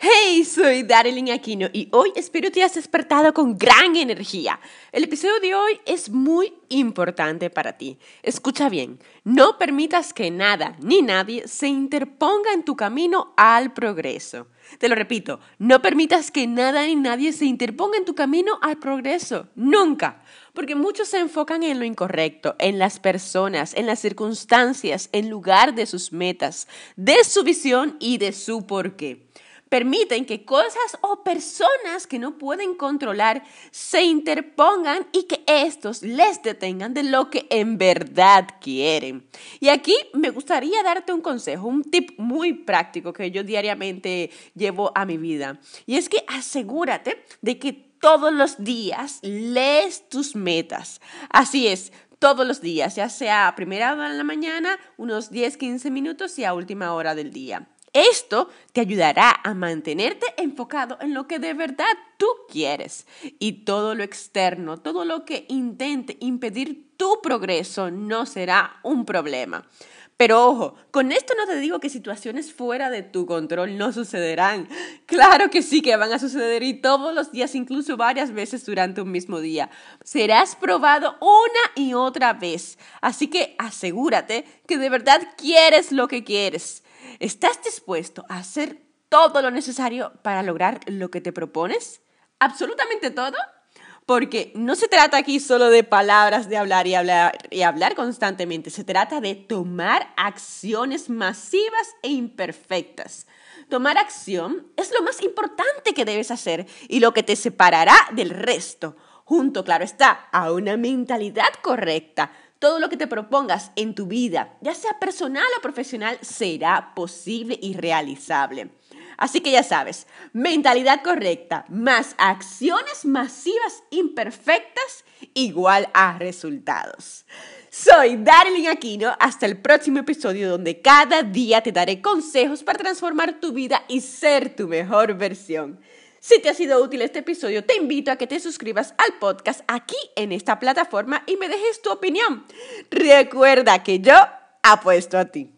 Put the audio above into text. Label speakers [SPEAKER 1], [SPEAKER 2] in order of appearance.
[SPEAKER 1] Hey, soy Darilyn Aquino y hoy espero te hayas despertado con gran energía. El episodio de hoy es muy importante para ti. Escucha bien, no permitas que nada ni nadie se interponga en tu camino al progreso. Te lo repito, no permitas que nada ni nadie se interponga en tu camino al progreso. Nunca. Porque muchos se enfocan en lo incorrecto, en las personas, en las circunstancias, en lugar de sus metas, de su visión y de su porqué permiten que cosas o personas que no pueden controlar se interpongan y que estos les detengan de lo que en verdad quieren. Y aquí me gustaría darte un consejo, un tip muy práctico que yo diariamente llevo a mi vida. Y es que asegúrate de que todos los días lees tus metas. Así es, todos los días, ya sea a primera hora de la mañana, unos 10, 15 minutos y a última hora del día. Esto te ayudará a mantenerte enfocado en lo que de verdad tú quieres y todo lo externo, todo lo que intente impedir tu progreso no será un problema. Pero ojo, con esto no te digo que situaciones fuera de tu control no sucederán. Claro que sí que van a suceder y todos los días, incluso varias veces durante un mismo día. Serás probado una y otra vez. Así que asegúrate que de verdad quieres lo que quieres. ¿Estás dispuesto a hacer todo lo necesario para lograr lo que te propones? ¿Absolutamente todo? Porque no se trata aquí solo de palabras, de hablar y hablar y hablar constantemente. Se trata de tomar acciones masivas e imperfectas. Tomar acción es lo más importante que debes hacer y lo que te separará del resto. Junto, claro está, a una mentalidad correcta todo lo que te propongas en tu vida, ya sea personal o profesional, será posible y realizable. Así que ya sabes, mentalidad correcta más acciones masivas imperfectas igual a resultados. Soy Darlene Aquino, hasta el próximo episodio donde cada día te daré consejos para transformar tu vida y ser tu mejor versión. Si te ha sido útil este episodio, te invito a que te suscribas al podcast aquí en esta plataforma y me dejes tu opinión. Recuerda que yo apuesto a ti.